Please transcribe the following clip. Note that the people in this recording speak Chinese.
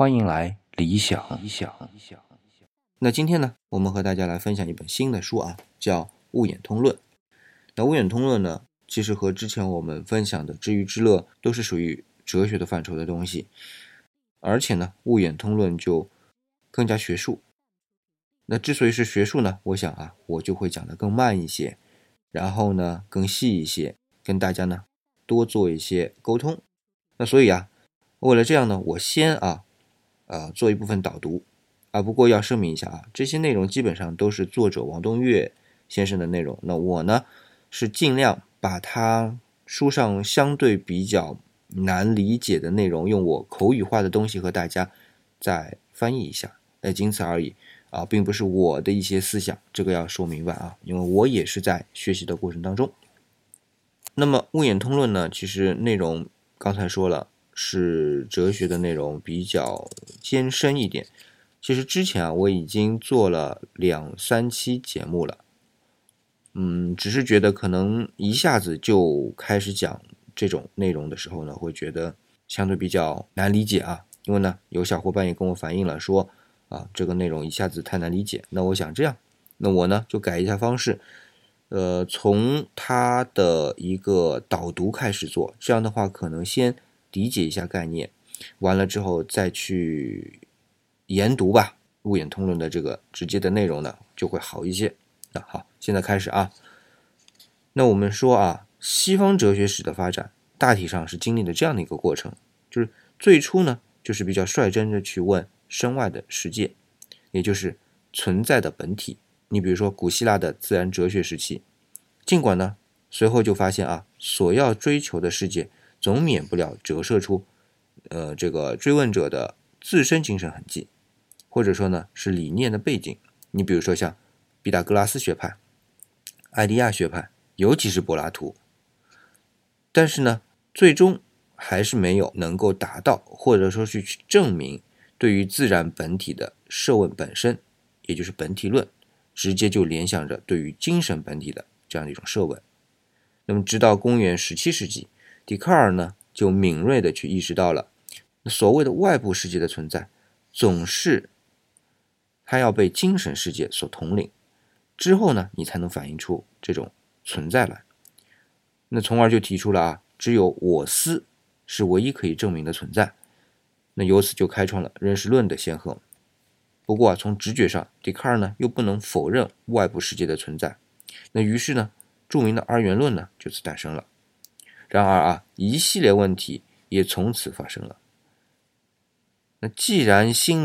欢迎来理想。理想。那今天呢，我们和大家来分享一本新的书啊，叫《物演通论》。那《物演通论》呢，其实和之前我们分享的《知鱼之乐》都是属于哲学的范畴的东西，而且呢，《物演通论》就更加学术。那之所以是学术呢，我想啊，我就会讲的更慢一些，然后呢，更细一些，跟大家呢多做一些沟通。那所以啊，为了这样呢，我先啊。呃，做一部分导读啊，不过要声明一下啊，这些内容基本上都是作者王东岳先生的内容。那我呢，是尽量把他书上相对比较难理解的内容，用我口语化的东西和大家再翻译一下，呃，仅此而已啊，并不是我的一些思想，这个要说明白啊，因为我也是在学习的过程当中。那么《物演通论》呢，其实内容刚才说了。是哲学的内容比较艰深一点。其实之前啊，我已经做了两三期节目了。嗯，只是觉得可能一下子就开始讲这种内容的时候呢，会觉得相对比较难理解啊。因为呢，有小伙伴也跟我反映了说，啊，这个内容一下子太难理解。那我想这样，那我呢就改一下方式，呃，从它的一个导读开始做。这样的话，可能先。理解一下概念，完了之后再去研读吧。物演通论的这个直接的内容呢，就会好一些。那好，现在开始啊。那我们说啊，西方哲学史的发展大体上是经历了这样的一个过程，就是最初呢，就是比较率真的去问身外的世界，也就是存在的本体。你比如说古希腊的自然哲学时期，尽管呢，随后就发现啊，所要追求的世界。总免不了折射出，呃，这个追问者的自身精神痕迹，或者说呢是理念的背景。你比如说像毕达哥拉斯学派、艾利亚学派，尤其是柏拉图。但是呢，最终还是没有能够达到，或者说是去证明对于自然本体的设问本身，也就是本体论，直接就联想着对于精神本体的这样的一种设问。那么，直到公元十七世纪。笛卡尔呢，就敏锐的去意识到了，所谓的外部世界的存在，总是他要被精神世界所统领，之后呢，你才能反映出这种存在来。那从而就提出了啊，只有我思是唯一可以证明的存在。那由此就开创了认识论的先河。不过啊，从直觉上，笛卡尔呢又不能否认外部世界的存在。那于是呢，著名的二元论呢就此诞生了。然而啊，一系列问题也从此发生了。那既然心